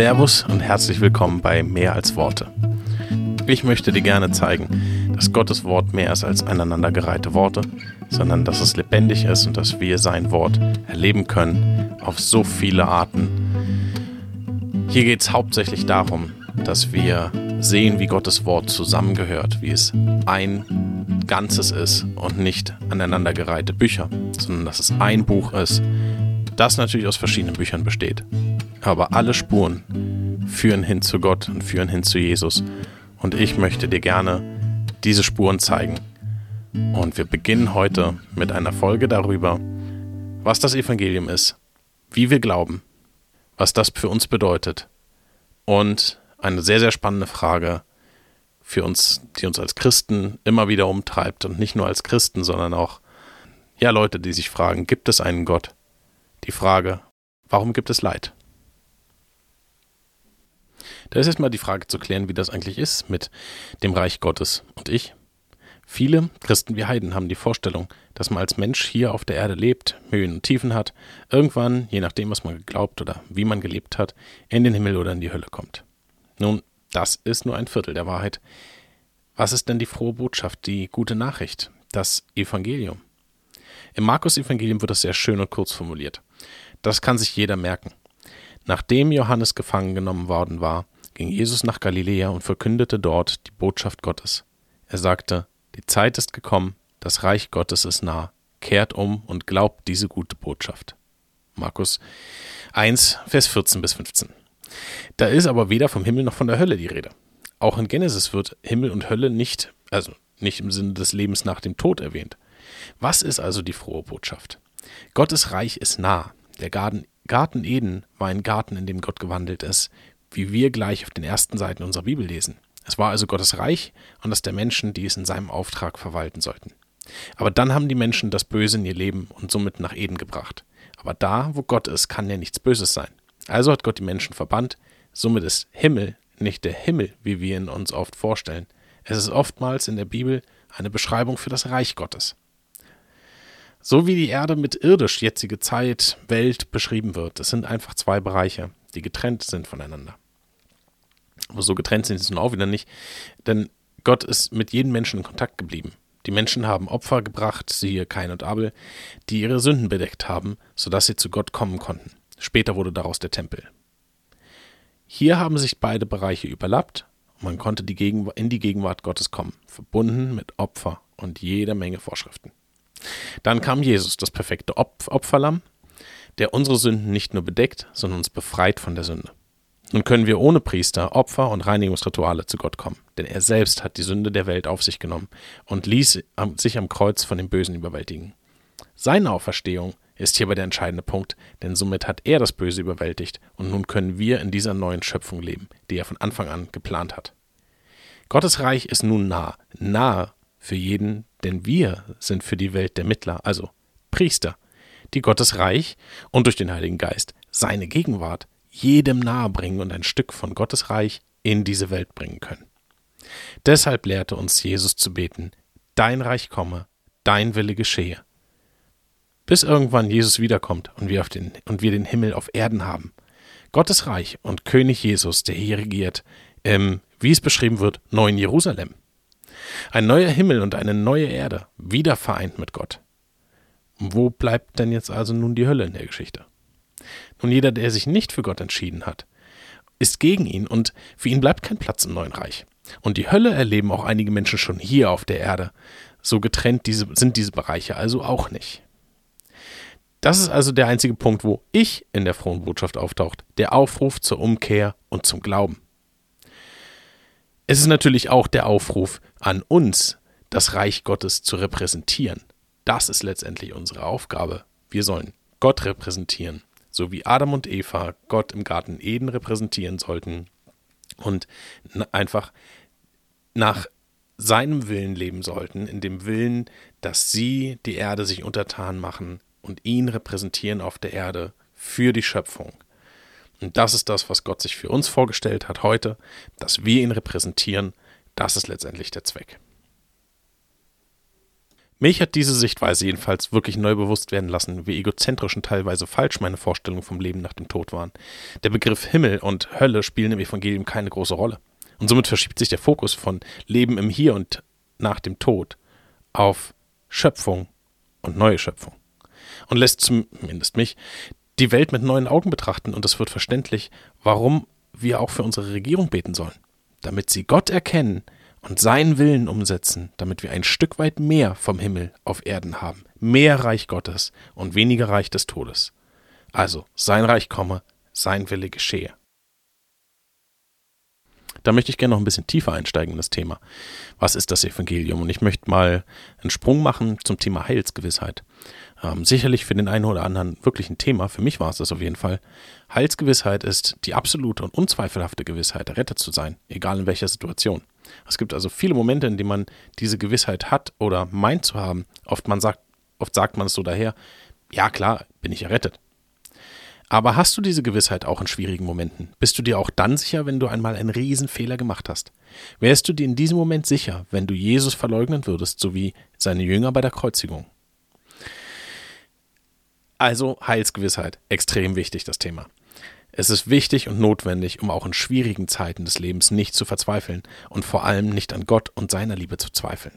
Servus und herzlich willkommen bei Mehr als Worte. Ich möchte dir gerne zeigen, dass Gottes Wort mehr ist als aneinandergereihte Worte, sondern dass es lebendig ist und dass wir sein Wort erleben können auf so viele Arten. Hier geht es hauptsächlich darum, dass wir sehen, wie Gottes Wort zusammengehört, wie es ein Ganzes ist und nicht aneinandergereihte Bücher, sondern dass es ein Buch ist, das natürlich aus verschiedenen Büchern besteht. Aber alle Spuren führen hin zu Gott und führen hin zu Jesus. Und ich möchte dir gerne diese Spuren zeigen. Und wir beginnen heute mit einer Folge darüber, was das Evangelium ist, wie wir glauben, was das für uns bedeutet und eine sehr, sehr spannende Frage für uns, die uns als Christen immer wieder umtreibt und nicht nur als Christen, sondern auch ja Leute, die sich fragen, gibt es einen Gott? Die Frage, warum gibt es Leid? Da ist erstmal die Frage zu klären, wie das eigentlich ist mit dem Reich Gottes und ich. Viele Christen wie Heiden haben die Vorstellung, dass man als Mensch hier auf der Erde lebt, Höhen und Tiefen hat, irgendwann, je nachdem, was man geglaubt oder wie man gelebt hat, in den Himmel oder in die Hölle kommt. Nun, das ist nur ein Viertel der Wahrheit. Was ist denn die frohe Botschaft, die gute Nachricht, das Evangelium? Im Markus-Evangelium wird das sehr schön und kurz formuliert. Das kann sich jeder merken. Nachdem Johannes gefangen genommen worden war, ging Jesus nach Galiläa und verkündete dort die Botschaft Gottes. Er sagte, die Zeit ist gekommen, das Reich Gottes ist nah, kehrt um und glaubt diese gute Botschaft. Markus 1, Vers 14 bis 15. Da ist aber weder vom Himmel noch von der Hölle die Rede. Auch in Genesis wird Himmel und Hölle nicht, also nicht im Sinne des Lebens nach dem Tod erwähnt. Was ist also die frohe Botschaft? Gottes Reich ist nah. Der Garten, Garten Eden war ein Garten, in dem Gott gewandelt ist, wie wir gleich auf den ersten Seiten unserer Bibel lesen. Es war also Gottes Reich und das der Menschen, die es in seinem Auftrag verwalten sollten. Aber dann haben die Menschen das Böse in ihr Leben und somit nach Eden gebracht. Aber da, wo Gott ist, kann ja nichts Böses sein. Also hat Gott die Menschen verbannt. Somit ist Himmel nicht der Himmel, wie wir ihn uns oft vorstellen. Es ist oftmals in der Bibel eine Beschreibung für das Reich Gottes. So wie die Erde mit irdisch jetzige Zeit, Welt beschrieben wird, es sind einfach zwei Bereiche, die getrennt sind voneinander. Aber so getrennt sind sie nun auch wieder nicht, denn Gott ist mit jedem Menschen in Kontakt geblieben. Die Menschen haben Opfer gebracht, siehe Kain und Abel, die ihre Sünden bedeckt haben, sodass sie zu Gott kommen konnten. Später wurde daraus der Tempel. Hier haben sich beide Bereiche überlappt und man konnte die in die Gegenwart Gottes kommen, verbunden mit Opfer und jeder Menge Vorschriften. Dann kam Jesus, das perfekte Opferlamm, der unsere Sünden nicht nur bedeckt, sondern uns befreit von der Sünde. Nun können wir ohne Priester, Opfer und Reinigungsrituale zu Gott kommen, denn er selbst hat die Sünde der Welt auf sich genommen und ließ sich am Kreuz von dem Bösen überwältigen. Seine Auferstehung ist hierbei der entscheidende Punkt, denn somit hat er das Böse überwältigt und nun können wir in dieser neuen Schöpfung leben, die er von Anfang an geplant hat. Gottes Reich ist nun nah, nahe für jeden, denn wir sind für die Welt der Mittler, also Priester, die Gottes Reich und durch den Heiligen Geist seine Gegenwart jedem nahebringen und ein Stück von Gottes Reich in diese Welt bringen können. Deshalb lehrte uns Jesus zu beten, Dein Reich komme, dein Wille geschehe. Bis irgendwann Jesus wiederkommt und wir, den, und wir den Himmel auf Erden haben. Gottes Reich und König Jesus, der hier regiert, im, wie es beschrieben wird, neuen Jerusalem. Ein neuer Himmel und eine neue Erde, wieder vereint mit Gott. Wo bleibt denn jetzt also nun die Hölle in der Geschichte? Nun, jeder, der sich nicht für Gott entschieden hat, ist gegen ihn und für ihn bleibt kein Platz im neuen Reich. Und die Hölle erleben auch einige Menschen schon hier auf der Erde. So getrennt diese, sind diese Bereiche also auch nicht. Das ist also der einzige Punkt, wo ich in der frohen Botschaft auftaucht, der Aufruf zur Umkehr und zum Glauben. Es ist natürlich auch der Aufruf an uns, das Reich Gottes zu repräsentieren. Das ist letztendlich unsere Aufgabe. Wir sollen Gott repräsentieren, so wie Adam und Eva Gott im Garten Eden repräsentieren sollten und einfach nach seinem Willen leben sollten, in dem Willen, dass sie die Erde sich untertan machen und ihn repräsentieren auf der Erde für die Schöpfung. Und das ist das, was Gott sich für uns vorgestellt hat heute, dass wir ihn repräsentieren. Das ist letztendlich der Zweck. Mich hat diese Sichtweise jedenfalls wirklich neu bewusst werden lassen, wie egozentrisch und teilweise falsch meine Vorstellungen vom Leben nach dem Tod waren. Der Begriff Himmel und Hölle spielen im Evangelium keine große Rolle. Und somit verschiebt sich der Fokus von Leben im Hier und nach dem Tod auf Schöpfung und neue Schöpfung. Und lässt zumindest mich die Welt mit neuen Augen betrachten und es wird verständlich, warum wir auch für unsere Regierung beten sollen. Damit sie Gott erkennen, und seinen Willen umsetzen, damit wir ein Stück weit mehr vom Himmel auf Erden haben, mehr Reich Gottes und weniger Reich des Todes. Also sein Reich komme, sein Wille geschehe. Da möchte ich gerne noch ein bisschen tiefer einsteigen in das Thema. Was ist das Evangelium? Und ich möchte mal einen Sprung machen zum Thema Heilsgewissheit. Ähm, sicherlich für den einen oder anderen wirklich ein Thema, für mich war es das auf jeden Fall. Heilsgewissheit ist die absolute und unzweifelhafte Gewissheit, errettet zu sein, egal in welcher Situation. Es gibt also viele Momente, in denen man diese Gewissheit hat oder meint zu haben. Oft, man sagt, oft sagt man es so daher, ja klar, bin ich errettet. Aber hast du diese Gewissheit auch in schwierigen Momenten? Bist du dir auch dann sicher, wenn du einmal einen Riesenfehler gemacht hast? Wärst du dir in diesem Moment sicher, wenn du Jesus verleugnen würdest, so wie seine Jünger bei der Kreuzigung? Also Heilsgewissheit, extrem wichtig das Thema. Es ist wichtig und notwendig, um auch in schwierigen Zeiten des Lebens nicht zu verzweifeln und vor allem nicht an Gott und seiner Liebe zu zweifeln.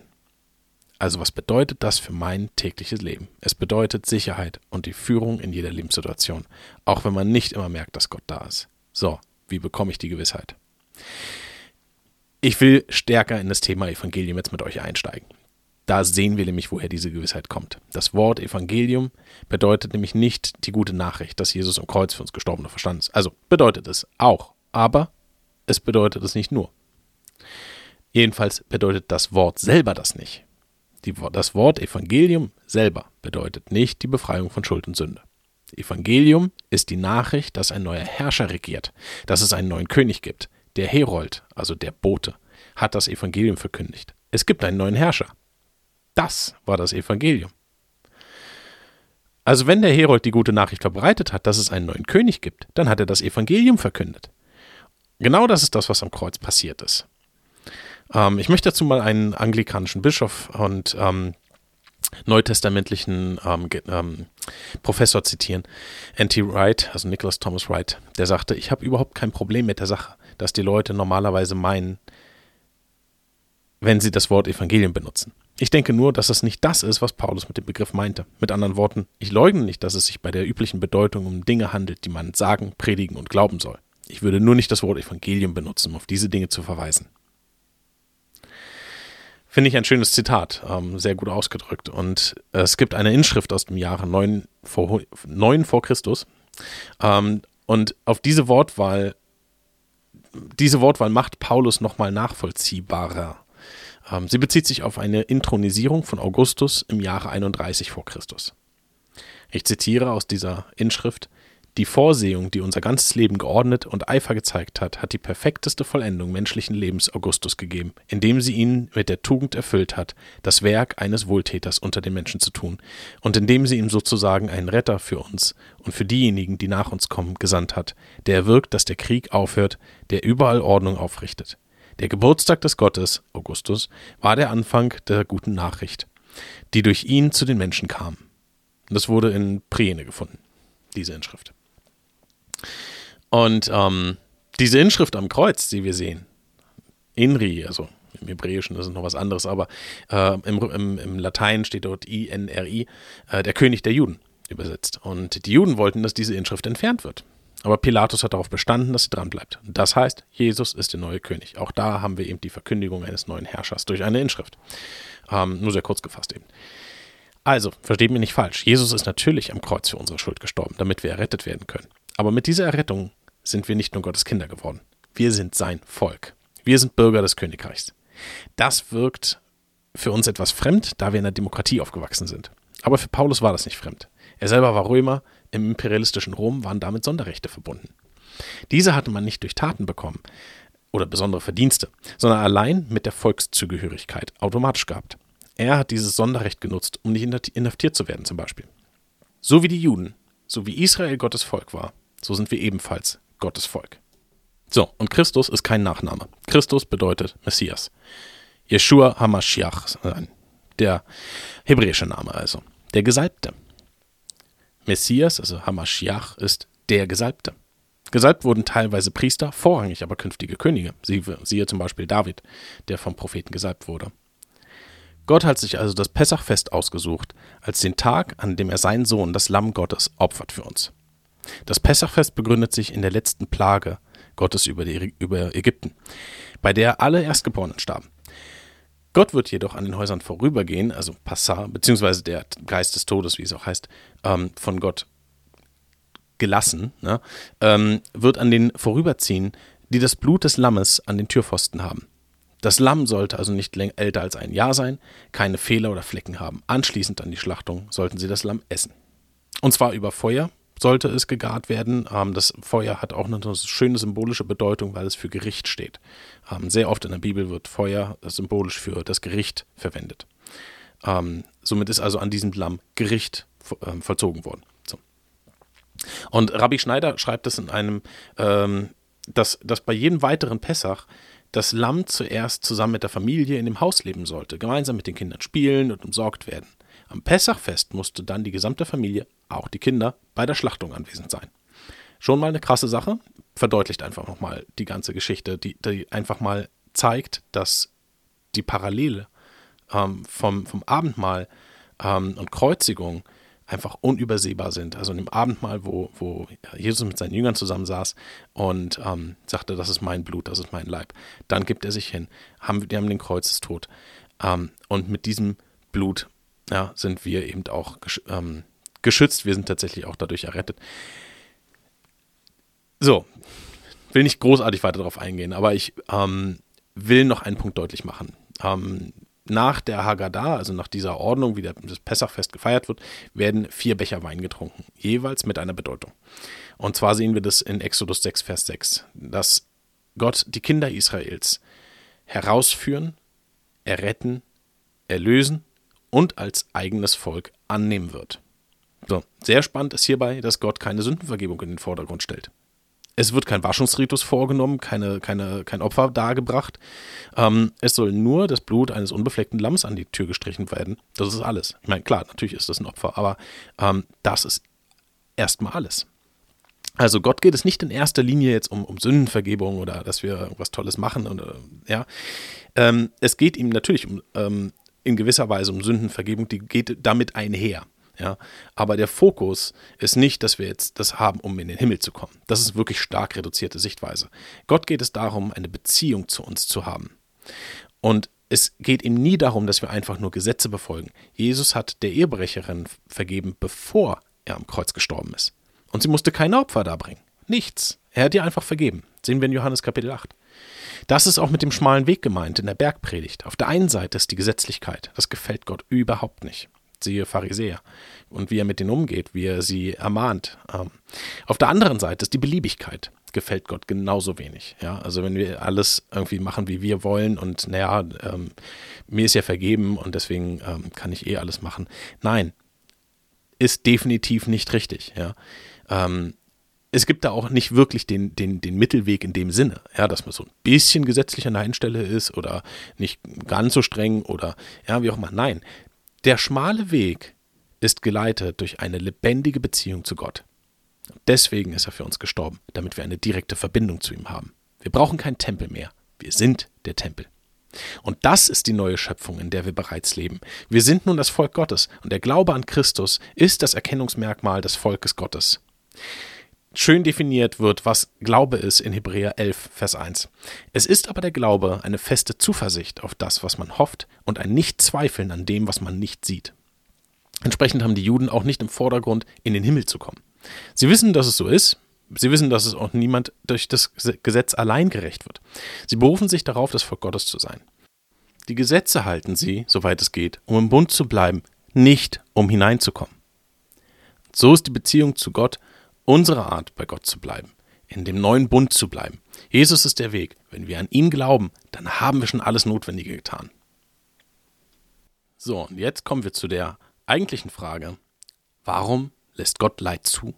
Also was bedeutet das für mein tägliches Leben? Es bedeutet Sicherheit und die Führung in jeder Lebenssituation, auch wenn man nicht immer merkt, dass Gott da ist. So, wie bekomme ich die Gewissheit? Ich will stärker in das Thema Evangelium jetzt mit euch einsteigen. Da sehen wir nämlich, woher diese Gewissheit kommt. Das Wort Evangelium bedeutet nämlich nicht die gute Nachricht, dass Jesus am Kreuz für uns gestorben und verstanden ist. Also bedeutet es auch, aber es bedeutet es nicht nur. Jedenfalls bedeutet das Wort selber das nicht. Die, das Wort Evangelium selber bedeutet nicht die Befreiung von Schuld und Sünde. Evangelium ist die Nachricht, dass ein neuer Herrscher regiert, dass es einen neuen König gibt. Der Herold, also der Bote, hat das Evangelium verkündigt. Es gibt einen neuen Herrscher. Das war das Evangelium. Also wenn der Herold die gute Nachricht verbreitet hat, dass es einen neuen König gibt, dann hat er das Evangelium verkündet. Genau das ist das, was am Kreuz passiert ist. Ähm, ich möchte dazu mal einen anglikanischen Bischof und ähm, neutestamentlichen ähm, ähm Professor zitieren, N.T. Wright, also Nicholas Thomas Wright, der sagte, ich habe überhaupt kein Problem mit der Sache, dass die Leute normalerweise meinen, wenn sie das Wort Evangelium benutzen. Ich denke nur, dass das nicht das ist, was Paulus mit dem Begriff meinte. Mit anderen Worten, ich leugne nicht, dass es sich bei der üblichen Bedeutung um Dinge handelt, die man sagen, predigen und glauben soll. Ich würde nur nicht das Wort Evangelium benutzen, um auf diese Dinge zu verweisen. Finde ich ein schönes Zitat, ähm, sehr gut ausgedrückt. Und äh, es gibt eine Inschrift aus dem Jahre 9 vor, 9 vor Christus. Ähm, und auf diese Wortwahl, diese Wortwahl macht Paulus nochmal nachvollziehbarer. Ähm, sie bezieht sich auf eine Intronisierung von Augustus im Jahre 31 vor Christus. Ich zitiere aus dieser Inschrift die Vorsehung, die unser ganzes Leben geordnet und Eifer gezeigt hat, hat die perfekteste Vollendung menschlichen Lebens Augustus gegeben, indem sie ihn mit der Tugend erfüllt hat, das Werk eines Wohltäters unter den Menschen zu tun, und indem sie ihm sozusagen einen Retter für uns und für diejenigen, die nach uns kommen, gesandt hat, der wirkt, dass der Krieg aufhört, der überall Ordnung aufrichtet. Der Geburtstag des Gottes, Augustus, war der Anfang der guten Nachricht, die durch ihn zu den Menschen kam. Das wurde in Priene gefunden, diese Inschrift. Und ähm, diese Inschrift am Kreuz, die wir sehen, Inri, also im Hebräischen ist noch was anderes, aber äh, im, im, im, Latein steht dort I-N-R-I, äh, der König der Juden übersetzt. Und die Juden wollten, dass diese Inschrift entfernt wird. Aber Pilatus hat darauf bestanden, dass sie dran bleibt. Das heißt, Jesus ist der neue König. Auch da haben wir eben die Verkündigung eines neuen Herrschers durch eine Inschrift. Ähm, nur sehr kurz gefasst eben. Also, versteht mich nicht falsch. Jesus ist natürlich am Kreuz für unsere Schuld gestorben, damit wir errettet werden können. Aber mit dieser Errettung sind wir nicht nur Gottes Kinder geworden. Wir sind sein Volk. Wir sind Bürger des Königreichs. Das wirkt für uns etwas fremd, da wir in der Demokratie aufgewachsen sind. Aber für Paulus war das nicht fremd. Er selber war Römer, im imperialistischen Rom waren damit Sonderrechte verbunden. Diese hatte man nicht durch Taten bekommen oder besondere Verdienste, sondern allein mit der Volkszugehörigkeit automatisch gehabt. Er hat dieses Sonderrecht genutzt, um nicht inhaftiert zu werden zum Beispiel. So wie die Juden, so wie Israel Gottes Volk war, so sind wir ebenfalls Gottes Volk. So, und Christus ist kein Nachname. Christus bedeutet Messias. Yeshua HaMashiach, der hebräische Name also, der Gesalbte. Messias, also Hamashiach, ist der Gesalbte. Gesalbt wurden teilweise Priester, vorrangig aber künftige Könige. Siehe zum Beispiel David, der vom Propheten gesalbt wurde. Gott hat sich also das Pessachfest ausgesucht, als den Tag, an dem er seinen Sohn, das Lamm Gottes, opfert für uns. Das Pessachfest begründet sich in der letzten Plage Gottes über, die, über Ägypten, bei der alle Erstgeborenen starben. Gott wird jedoch an den Häusern vorübergehen, also Passar, beziehungsweise der Geist des Todes, wie es auch heißt, ähm, von Gott gelassen, ne, ähm, wird an den vorüberziehen, die das Blut des Lammes an den Türpfosten haben. Das Lamm sollte also nicht älter als ein Jahr sein, keine Fehler oder Flecken haben. Anschließend an die Schlachtung sollten sie das Lamm essen. Und zwar über Feuer sollte es gegart werden. Ähm, das Feuer hat auch eine schöne symbolische Bedeutung, weil es für Gericht steht. Ähm, sehr oft in der Bibel wird Feuer symbolisch für das Gericht verwendet. Ähm, somit ist also an diesem Lamm Gericht vollzogen worden. So. Und Rabbi Schneider schreibt es in einem, dass, dass bei jedem weiteren Pessach das Lamm zuerst zusammen mit der Familie in dem Haus leben sollte, gemeinsam mit den Kindern spielen und umsorgt werden. Am Pessachfest musste dann die gesamte Familie, auch die Kinder, bei der Schlachtung anwesend sein. Schon mal eine krasse Sache, verdeutlicht einfach nochmal die ganze Geschichte, die, die einfach mal zeigt, dass die Parallele ähm, vom, vom Abendmahl ähm, und Kreuzigung einfach unübersehbar sind. Also in dem Abendmahl, wo, wo Jesus mit seinen Jüngern zusammensaß und ähm, sagte, das ist mein Blut, das ist mein Leib. Dann gibt er sich hin. Haben, die haben den Kreuzestod. Ähm, und mit diesem Blut ja, sind wir eben auch gesch ähm, geschützt. Wir sind tatsächlich auch dadurch errettet. So, will nicht großartig weiter darauf eingehen, aber ich ähm, will noch einen Punkt deutlich machen. Ähm, nach der Haggadah, also nach dieser Ordnung, wie das Pessachfest gefeiert wird, werden vier Becher Wein getrunken, jeweils mit einer Bedeutung. Und zwar sehen wir das in Exodus 6, Vers 6, dass Gott die Kinder Israels herausführen, erretten, erlösen und als eigenes Volk annehmen wird. So, sehr spannend ist hierbei, dass Gott keine Sündenvergebung in den Vordergrund stellt es wird kein Waschungsritus vorgenommen, keine, keine, kein Opfer dargebracht. Ähm, es soll nur das Blut eines unbefleckten Lamms an die Tür gestrichen werden. Das ist alles. Ich meine, klar, natürlich ist das ein Opfer, aber ähm, das ist erstmal alles. Also Gott geht es nicht in erster Linie jetzt um, um Sündenvergebung oder dass wir irgendwas Tolles machen. Oder, ja. Ähm, es geht ihm natürlich um, ähm, in gewisser Weise um Sündenvergebung, die geht damit einher. Ja, aber der Fokus ist nicht, dass wir jetzt das haben, um in den Himmel zu kommen. Das ist wirklich stark reduzierte Sichtweise. Gott geht es darum, eine Beziehung zu uns zu haben. Und es geht ihm nie darum, dass wir einfach nur Gesetze befolgen. Jesus hat der Ehebrecherin vergeben, bevor er am Kreuz gestorben ist. Und sie musste keine Opfer darbringen. Nichts. Er hat ihr einfach vergeben. Sehen wir in Johannes Kapitel 8. Das ist auch mit dem schmalen Weg gemeint in der Bergpredigt. Auf der einen Seite ist die Gesetzlichkeit. Das gefällt Gott überhaupt nicht siehe Pharisäer, und wie er mit denen umgeht, wie er sie ermahnt. Ähm, auf der anderen Seite ist die Beliebigkeit gefällt Gott genauso wenig. Ja, also wenn wir alles irgendwie machen, wie wir wollen und naja, ähm, mir ist ja vergeben und deswegen ähm, kann ich eh alles machen. Nein, ist definitiv nicht richtig. Ja, ähm, es gibt da auch nicht wirklich den, den, den Mittelweg in dem Sinne, ja, dass man so ein bisschen gesetzlich an der einen Stelle ist oder nicht ganz so streng oder ja, wie auch immer. Nein, der schmale Weg ist geleitet durch eine lebendige Beziehung zu Gott. Deswegen ist er für uns gestorben, damit wir eine direkte Verbindung zu ihm haben. Wir brauchen keinen Tempel mehr. Wir sind der Tempel. Und das ist die neue Schöpfung, in der wir bereits leben. Wir sind nun das Volk Gottes und der Glaube an Christus ist das Erkennungsmerkmal des Volkes Gottes schön definiert wird, was Glaube ist in Hebräer 11, Vers 1. Es ist aber der Glaube eine feste Zuversicht auf das, was man hofft und ein Nicht-Zweifeln an dem, was man nicht sieht. Entsprechend haben die Juden auch nicht im Vordergrund, in den Himmel zu kommen. Sie wissen, dass es so ist. Sie wissen, dass es auch niemand durch das Gesetz allein gerecht wird. Sie berufen sich darauf, das Volk Gottes zu sein. Die Gesetze halten sie, soweit es geht, um im Bund zu bleiben, nicht um hineinzukommen. So ist die Beziehung zu Gott unsere Art, bei Gott zu bleiben, in dem neuen Bund zu bleiben. Jesus ist der Weg. Wenn wir an ihn glauben, dann haben wir schon alles Notwendige getan. So, und jetzt kommen wir zu der eigentlichen Frage, warum lässt Gott Leid zu?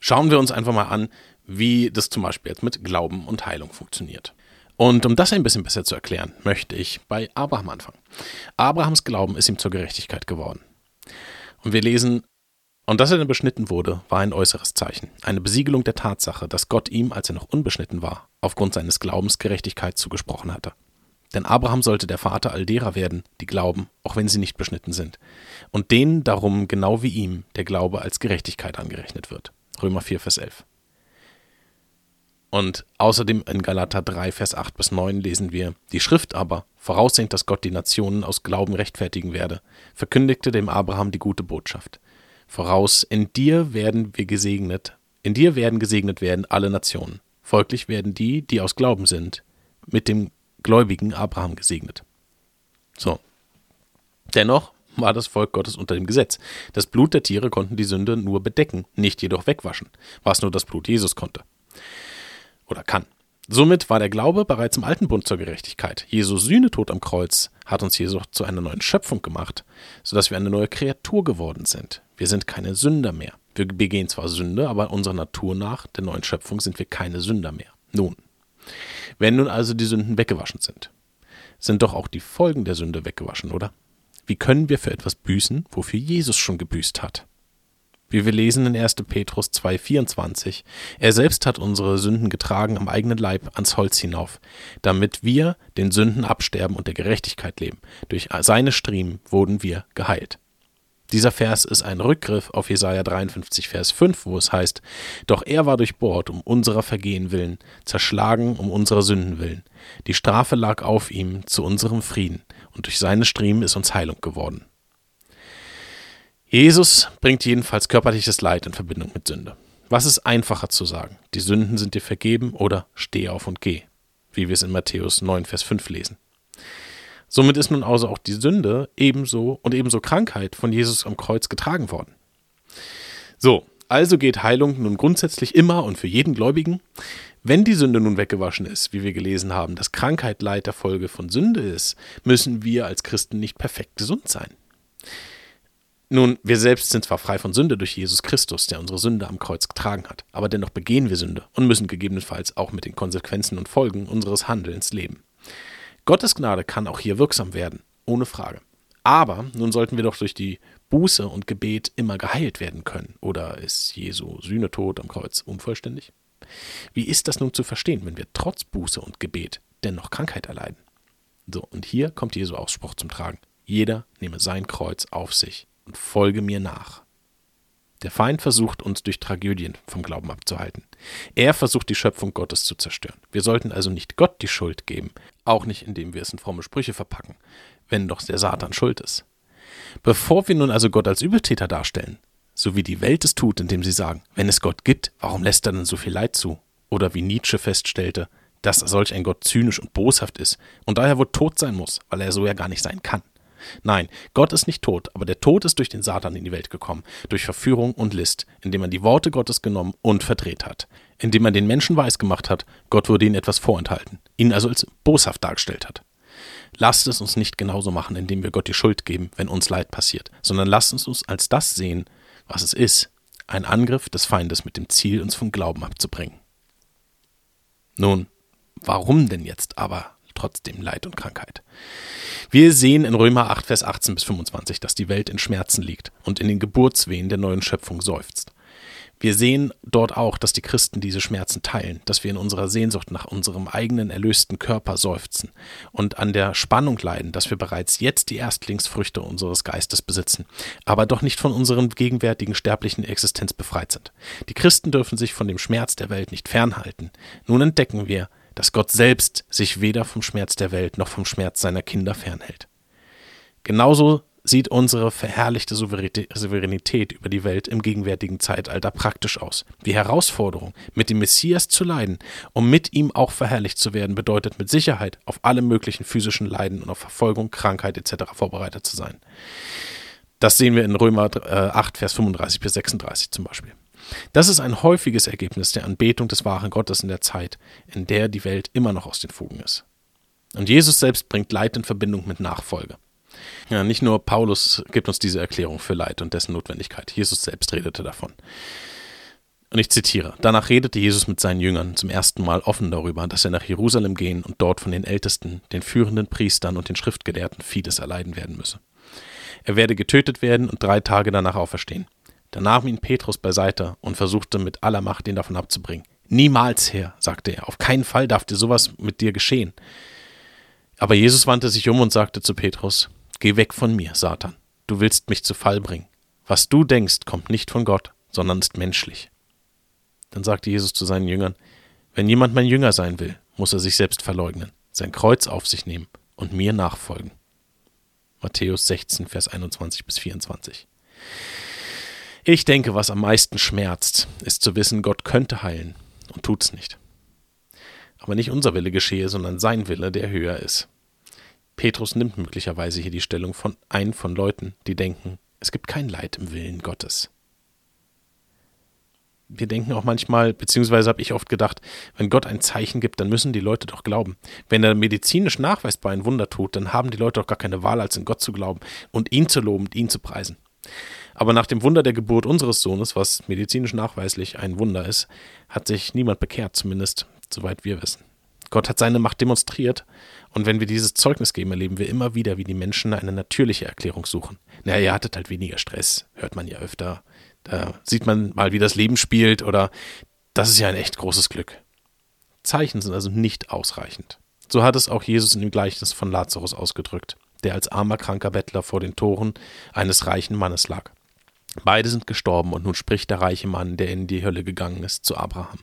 Schauen wir uns einfach mal an, wie das zum Beispiel jetzt mit Glauben und Heilung funktioniert. Und um das ein bisschen besser zu erklären, möchte ich bei Abraham anfangen. Abrahams Glauben ist ihm zur Gerechtigkeit geworden. Und wir lesen, und dass er dann beschnitten wurde, war ein äußeres Zeichen, eine Besiegelung der Tatsache, dass Gott ihm, als er noch unbeschnitten war, aufgrund seines Glaubens Gerechtigkeit zugesprochen hatte. Denn Abraham sollte der Vater all derer werden, die glauben, auch wenn sie nicht beschnitten sind, und denen darum genau wie ihm der Glaube als Gerechtigkeit angerechnet wird. Römer 4, Vers 11. Und außerdem in Galater 3, Vers 8 bis 9 lesen wir, die Schrift aber, voraussehend, dass Gott die Nationen aus Glauben rechtfertigen werde, verkündigte dem Abraham die gute Botschaft. Voraus, in dir werden wir gesegnet, in dir werden gesegnet werden alle Nationen. Folglich werden die, die aus Glauben sind, mit dem gläubigen Abraham gesegnet. So. Dennoch war das Volk Gottes unter dem Gesetz. Das Blut der Tiere konnten die Sünde nur bedecken, nicht jedoch wegwaschen, was nur das Blut Jesus konnte oder kann. Somit war der Glaube bereits im alten Bund zur Gerechtigkeit. Jesus Sühnetod am Kreuz hat uns Jesus zu einer neuen Schöpfung gemacht, sodass wir eine neue Kreatur geworden sind. Wir sind keine Sünder mehr. Wir begehen zwar Sünde, aber unserer Natur nach, der neuen Schöpfung, sind wir keine Sünder mehr. Nun, wenn nun also die Sünden weggewaschen sind, sind doch auch die Folgen der Sünde weggewaschen, oder? Wie können wir für etwas büßen, wofür Jesus schon gebüßt hat? Wie wir lesen in 1. Petrus 2,24, er selbst hat unsere Sünden getragen am eigenen Leib ans Holz hinauf, damit wir den Sünden absterben und der Gerechtigkeit leben. Durch seine Striemen wurden wir geheilt. Dieser Vers ist ein Rückgriff auf Jesaja 53, Vers 5, wo es heißt: Doch er war durchbohrt um unserer Vergehen willen, zerschlagen um unserer Sünden willen. Die Strafe lag auf ihm zu unserem Frieden, und durch seine Striemen ist uns Heilung geworden. Jesus bringt jedenfalls körperliches Leid in Verbindung mit Sünde. Was ist einfacher zu sagen? Die Sünden sind dir vergeben oder steh auf und geh, wie wir es in Matthäus 9, Vers 5 lesen. Somit ist nun also auch die Sünde ebenso und ebenso Krankheit von Jesus am Kreuz getragen worden. So, also geht Heilung nun grundsätzlich immer und für jeden Gläubigen. Wenn die Sünde nun weggewaschen ist, wie wir gelesen haben, dass Krankheit Leid der Folge von Sünde ist, müssen wir als Christen nicht perfekt gesund sein. Nun, wir selbst sind zwar frei von Sünde durch Jesus Christus, der unsere Sünde am Kreuz getragen hat, aber dennoch begehen wir Sünde und müssen gegebenenfalls auch mit den Konsequenzen und Folgen unseres Handelns leben. Gottes Gnade kann auch hier wirksam werden, ohne Frage. Aber nun sollten wir doch durch die Buße und Gebet immer geheilt werden können. Oder ist Jesu Sühnetod am Kreuz unvollständig? Wie ist das nun zu verstehen, wenn wir trotz Buße und Gebet dennoch Krankheit erleiden? So, und hier kommt Jesu Ausspruch zum Tragen. Jeder nehme sein Kreuz auf sich und folge mir nach. Der Feind versucht uns durch Tragödien vom Glauben abzuhalten. Er versucht die Schöpfung Gottes zu zerstören. Wir sollten also nicht Gott die Schuld geben, auch nicht indem wir es in fromme Sprüche verpacken, wenn doch der Satan schuld ist. Bevor wir nun also Gott als Übeltäter darstellen, so wie die Welt es tut, indem sie sagen, wenn es Gott gibt, warum lässt er denn so viel Leid zu? Oder wie Nietzsche feststellte, dass solch ein Gott zynisch und boshaft ist und daher wohl tot sein muss, weil er so ja gar nicht sein kann. Nein, Gott ist nicht tot, aber der Tod ist durch den Satan in die Welt gekommen, durch Verführung und List, indem er die Worte Gottes genommen und verdreht hat, indem er den Menschen weisgemacht hat, Gott würde ihnen etwas vorenthalten, ihn also als boshaft dargestellt hat. Lasst es uns nicht genauso machen, indem wir Gott die Schuld geben, wenn uns Leid passiert, sondern lasst uns uns als das sehen, was es ist, ein Angriff des Feindes mit dem Ziel, uns vom Glauben abzubringen. Nun, warum denn jetzt aber trotzdem Leid und Krankheit? Wir sehen in Römer 8, Vers 18 bis 25, dass die Welt in Schmerzen liegt und in den Geburtswehen der neuen Schöpfung seufzt. Wir sehen dort auch, dass die Christen diese Schmerzen teilen, dass wir in unserer Sehnsucht nach unserem eigenen erlösten Körper seufzen und an der Spannung leiden, dass wir bereits jetzt die Erstlingsfrüchte unseres Geistes besitzen, aber doch nicht von unserer gegenwärtigen sterblichen Existenz befreit sind. Die Christen dürfen sich von dem Schmerz der Welt nicht fernhalten. Nun entdecken wir, dass Gott selbst sich weder vom Schmerz der Welt noch vom Schmerz seiner Kinder fernhält. Genauso sieht unsere verherrlichte Souveränität über die Welt im gegenwärtigen Zeitalter praktisch aus. Die Herausforderung, mit dem Messias zu leiden, um mit ihm auch verherrlicht zu werden, bedeutet mit Sicherheit, auf alle möglichen physischen Leiden und auf Verfolgung, Krankheit etc. vorbereitet zu sein. Das sehen wir in Römer 8, äh, Vers 35 bis 36 zum Beispiel. Das ist ein häufiges Ergebnis der Anbetung des wahren Gottes in der Zeit, in der die Welt immer noch aus den Fugen ist. Und Jesus selbst bringt Leid in Verbindung mit Nachfolge. Ja, nicht nur Paulus gibt uns diese Erklärung für Leid und dessen Notwendigkeit. Jesus selbst redete davon. Und ich zitiere, danach redete Jesus mit seinen Jüngern zum ersten Mal offen darüber, dass er nach Jerusalem gehen und dort von den Ältesten, den führenden Priestern und den Schriftgelehrten vieles erleiden werden müsse. Er werde getötet werden und drei Tage danach auferstehen. Da nahm ihn Petrus beiseite und versuchte mit aller Macht, ihn davon abzubringen. Niemals, Herr, sagte er, auf keinen Fall darf dir sowas mit dir geschehen. Aber Jesus wandte sich um und sagte zu Petrus, Geh weg von mir, Satan, du willst mich zu Fall bringen. Was du denkst, kommt nicht von Gott, sondern ist menschlich. Dann sagte Jesus zu seinen Jüngern, wenn jemand mein Jünger sein will, muss er sich selbst verleugnen, sein Kreuz auf sich nehmen und mir nachfolgen. Matthäus 16, Vers 21 bis 24. Ich denke, was am meisten schmerzt, ist zu wissen, Gott könnte heilen und tut's nicht. Aber nicht unser Wille geschehe, sondern sein Wille, der höher ist. Petrus nimmt möglicherweise hier die Stellung von ein von Leuten, die denken, es gibt kein Leid im Willen Gottes wir denken auch manchmal, beziehungsweise habe ich oft gedacht, wenn Gott ein Zeichen gibt, dann müssen die Leute doch glauben. Wenn er medizinisch nachweisbar ein Wunder tut, dann haben die Leute doch gar keine Wahl, als in Gott zu glauben und ihn zu loben und ihn zu preisen. Aber nach dem Wunder der Geburt unseres Sohnes, was medizinisch nachweislich ein Wunder ist, hat sich niemand bekehrt, zumindest soweit wir wissen. Gott hat seine Macht demonstriert und wenn wir dieses Zeugnis geben, erleben wir immer wieder, wie die Menschen eine natürliche Erklärung suchen. Naja, ihr hattet halt weniger Stress, hört man ja öfter da sieht man mal, wie das Leben spielt oder das ist ja ein echt großes Glück. Zeichen sind also nicht ausreichend. So hat es auch Jesus in dem Gleichnis von Lazarus ausgedrückt, der als armer kranker Bettler vor den Toren eines reichen Mannes lag. Beide sind gestorben und nun spricht der reiche Mann, der in die Hölle gegangen ist, zu Abraham.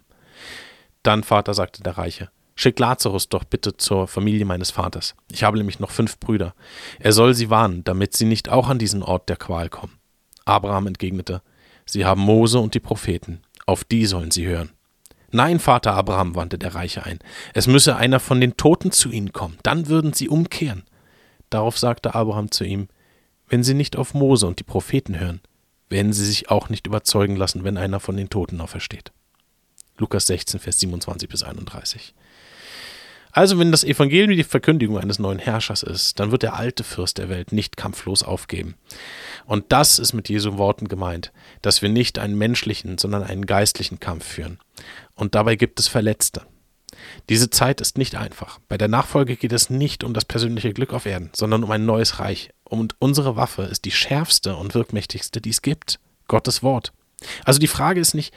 Dann, Vater, sagte der Reiche, schick Lazarus doch bitte zur Familie meines Vaters. Ich habe nämlich noch fünf Brüder. Er soll sie warnen, damit sie nicht auch an diesen Ort der Qual kommen. Abraham entgegnete, Sie haben Mose und die Propheten, auf die sollen sie hören. Nein, Vater Abraham, wandte der Reiche ein, es müsse einer von den Toten zu ihnen kommen, dann würden sie umkehren. Darauf sagte Abraham zu ihm, wenn sie nicht auf Mose und die Propheten hören, werden sie sich auch nicht überzeugen lassen, wenn einer von den Toten aufersteht. Lukas 16, Vers 27 bis 31. Also, wenn das Evangelium die Verkündigung eines neuen Herrschers ist, dann wird der alte Fürst der Welt nicht kampflos aufgeben. Und das ist mit Jesu Worten gemeint, dass wir nicht einen menschlichen, sondern einen geistlichen Kampf führen. Und dabei gibt es Verletzte. Diese Zeit ist nicht einfach. Bei der Nachfolge geht es nicht um das persönliche Glück auf Erden, sondern um ein neues Reich. Und unsere Waffe ist die schärfste und wirkmächtigste, die es gibt. Gottes Wort. Also die Frage ist nicht,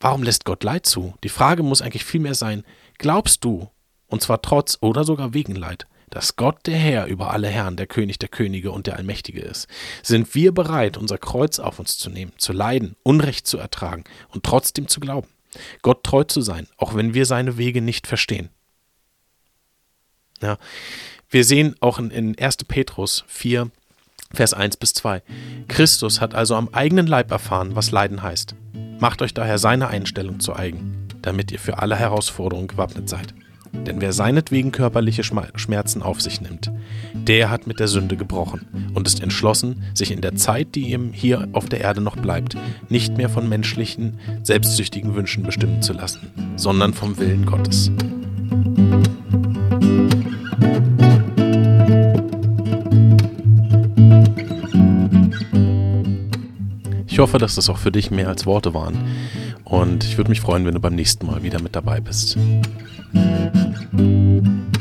warum lässt Gott Leid zu? Die Frage muss eigentlich vielmehr sein, glaubst du, und zwar trotz oder sogar wegen Leid, dass Gott der Herr über alle Herren, der König der Könige und der Allmächtige ist, sind wir bereit, unser Kreuz auf uns zu nehmen, zu leiden, Unrecht zu ertragen und trotzdem zu glauben, Gott treu zu sein, auch wenn wir seine Wege nicht verstehen. Ja, wir sehen auch in, in 1. Petrus 4, Vers 1 bis 2. Christus hat also am eigenen Leib erfahren, was Leiden heißt. Macht euch daher seine Einstellung zu eigen, damit ihr für alle Herausforderungen gewappnet seid. Denn wer seinetwegen körperliche Schmerzen auf sich nimmt, der hat mit der Sünde gebrochen und ist entschlossen, sich in der Zeit, die ihm hier auf der Erde noch bleibt, nicht mehr von menschlichen, selbstsüchtigen Wünschen bestimmen zu lassen, sondern vom Willen Gottes. Ich hoffe, dass das auch für dich mehr als Worte waren. Und ich würde mich freuen, wenn du beim nächsten Mal wieder mit dabei bist. Música